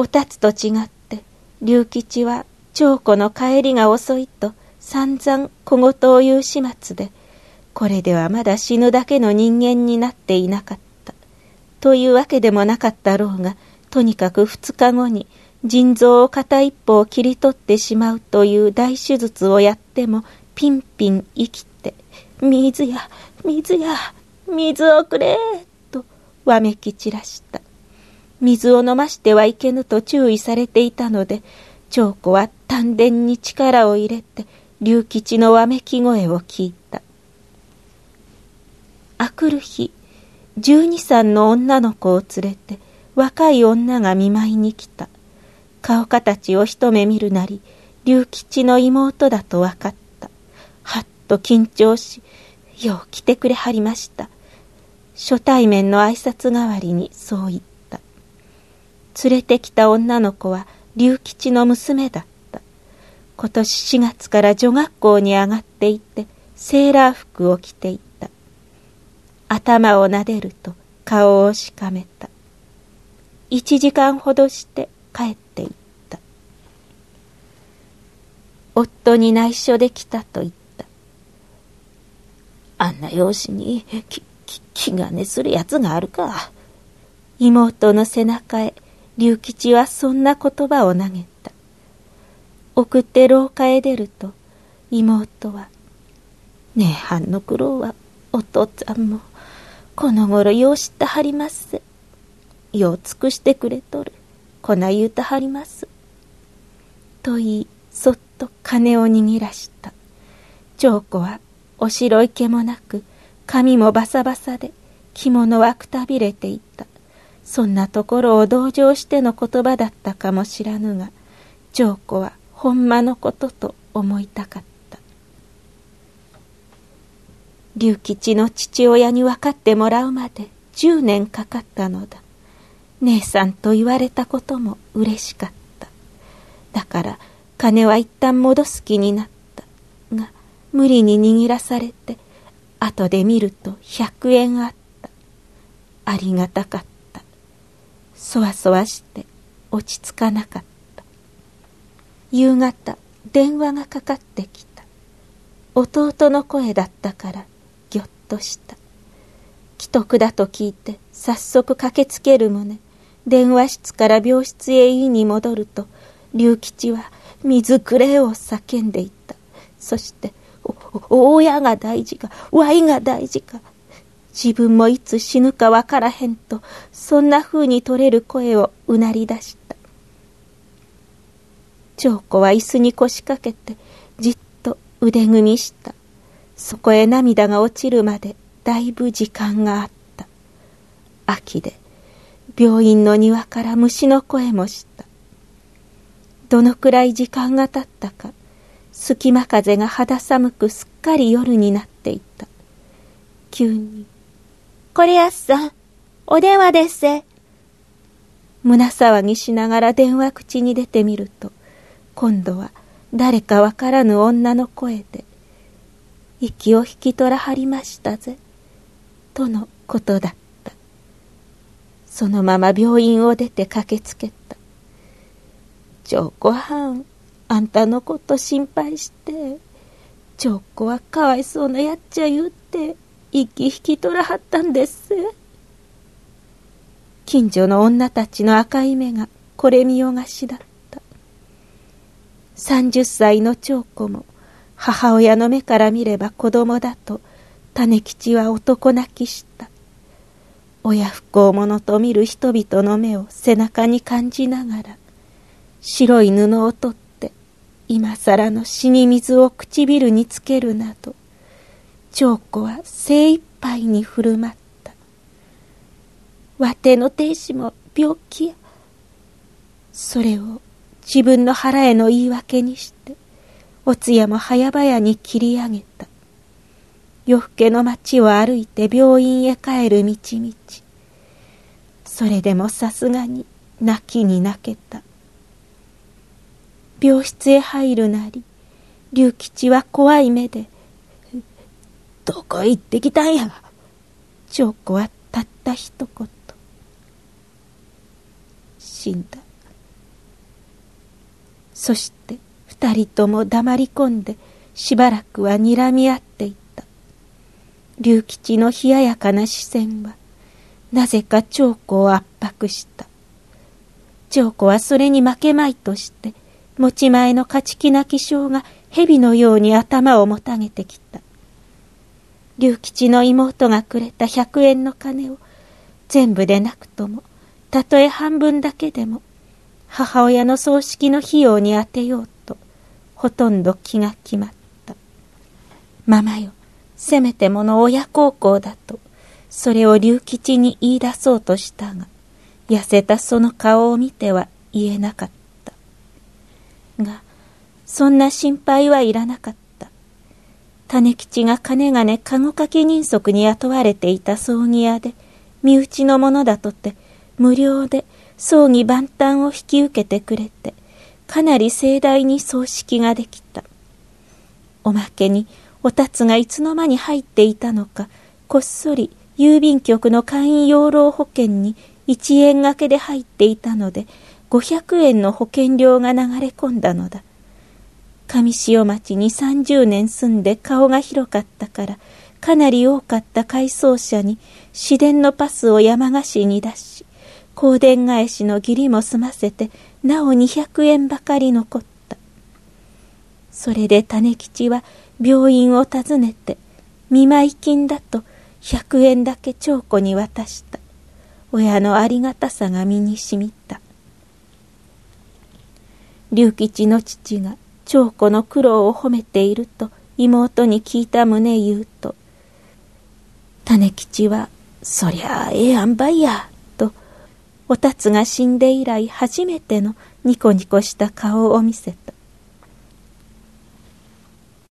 おたつと違って龍吉は長子の帰りが遅いと散々小言を言う始末でこれではまだ死ぬだけの人間になっていなかった。というわけでもなかったろうが、とにかく二日後に腎臓を片一方切り取ってしまうという大手術をやってもピンピン生きて、水や、水や、水をくれとわめき散らした。水を飲ましてはいけぬと注意されていたので、長子は丹田に力を入れて、龍吉のわめき声を聞いた。あくる日、十二歳の女の子を連れて、若い女が見舞いに来た。顔形を一目見るなり、龍吉の妹だと分かった。はっと緊張し、よう来てくれはりました。初対面の挨拶代わりにそう言った。連れてきた女の子は龍吉の娘だった。今年4月から女学校に上がっていて、セーラー服を着ていた。頭をなでると顔をしかめた。一時間ほどして帰っていった。夫に内緒で来たと言った。あんな養子に、き、気兼ねするやつがあるか。妹の背中へ龍吉はそんな言葉を投げた。送って廊下へ出ると妹は、ねえ、藩の苦労はお父っつぁんもこの頃よう知ったはりますせ。よう尽くしてくれとる。こな言うたはります。と言い、そっと金を握らした。長子はお白い毛もなく、髪もバサバサで、着物はくたびれていた。そんなところを同情しての言葉だったかもしらぬが、長子はほんまのことと思いたかった。龍吉の父親に分かってもらうまで10年かかったのだ。姉さんと言われたことも嬉しかった。だから金は一旦戻す気になった。が、無理に握らされて、後で見ると100円あった。ありがたかった。そわそわして落ち着かなかった。夕方、電話がかかってきた。弟の声だったからぎょっとした既得だと聞いて早速駆けつける旨電話室から病室へ言いに戻ると龍吉は「水くれ」を叫んでいたそして「お親が大事か Y が大事か」自分もいつ死ぬかわからへんとそんな風に取れる声をうなり出した長子は椅子に腰掛けてじっと腕組みしたそこへ涙が落ちるまでだいぶ時間があった。秋で病院の庭から虫の声もした。どのくらい時間が経ったか、隙間風が肌寒くすっかり夜になっていた。急に、これやっさん、お電話ですせ。胸騒ぎしながら電話口に出てみると、今度は誰かわからぬ女の声で、息を引き取らはりましたぜ。とのことだった。そのまま病院を出て駆けつけた。長子はん、あんたのこと心配して、長子はかわいそうなやっちゃ言うて、息引き取らはったんです。近所の女たちの赤い目がこれ見よがしだった。30歳の長子も母親の目から見れば子供だと種吉は男泣きした親不孝者と見る人々の目を背中に感じながら白い布を取って今更の死に水を唇につけるなど長子は精一杯に振る舞ったわての亭主も病気やそれを自分の腹への言い訳にしてお通夜も早々に切り上げた。夜更けの町を歩いて病院へ帰る道々。それでもさすがに泣きに泣けた。病室へ入るなり、龍吉は怖い目で、こ行ってきたんや。長子はたった一言。死んだ。そして二人とも黙り込んでしばらくは睨み合っていた龍吉の冷ややかな視線はなぜか長子を圧迫した長子はそれに負けまいとして持ち前の勝ち気な気性が蛇のように頭をもたげてきた龍吉の妹がくれた百円の金を全部でなくともたとえ半分だけでも母親の葬式の費用に充てようとほとんど気が決まったママよせめてもの親孝行だとそれを龍吉に言い出そうとしたが痩せたその顔を見ては言えなかったがそんな心配はいらなかった種吉が金がね籠掛け人足に雇われていた葬儀屋で身内のものだとって無料で葬儀万端を引き受けてくれてかなり盛大に葬式ができた。おまけにおたつがいつの間に入っていたのかこっそり郵便局の会員養老保険に1円掛けで入っていたので500円の保険料が流れ込んだのだ。上塩町に30年住んで顔が広かったからかなり多かった改装者に市電のパスを山菓子に出し香典返しの義理も済ませてなお200円ばかり残った。それで種吉は病院を訪ねて見舞い金だと100円だけ長子に渡した。親のありがたさが身にしみた。龍吉の父が長子の苦労を褒めていると妹に聞いた胸言うと種吉は「そりゃあええあんばいや」とおたつが死んで以来初めてのニコニコした顔を見せた。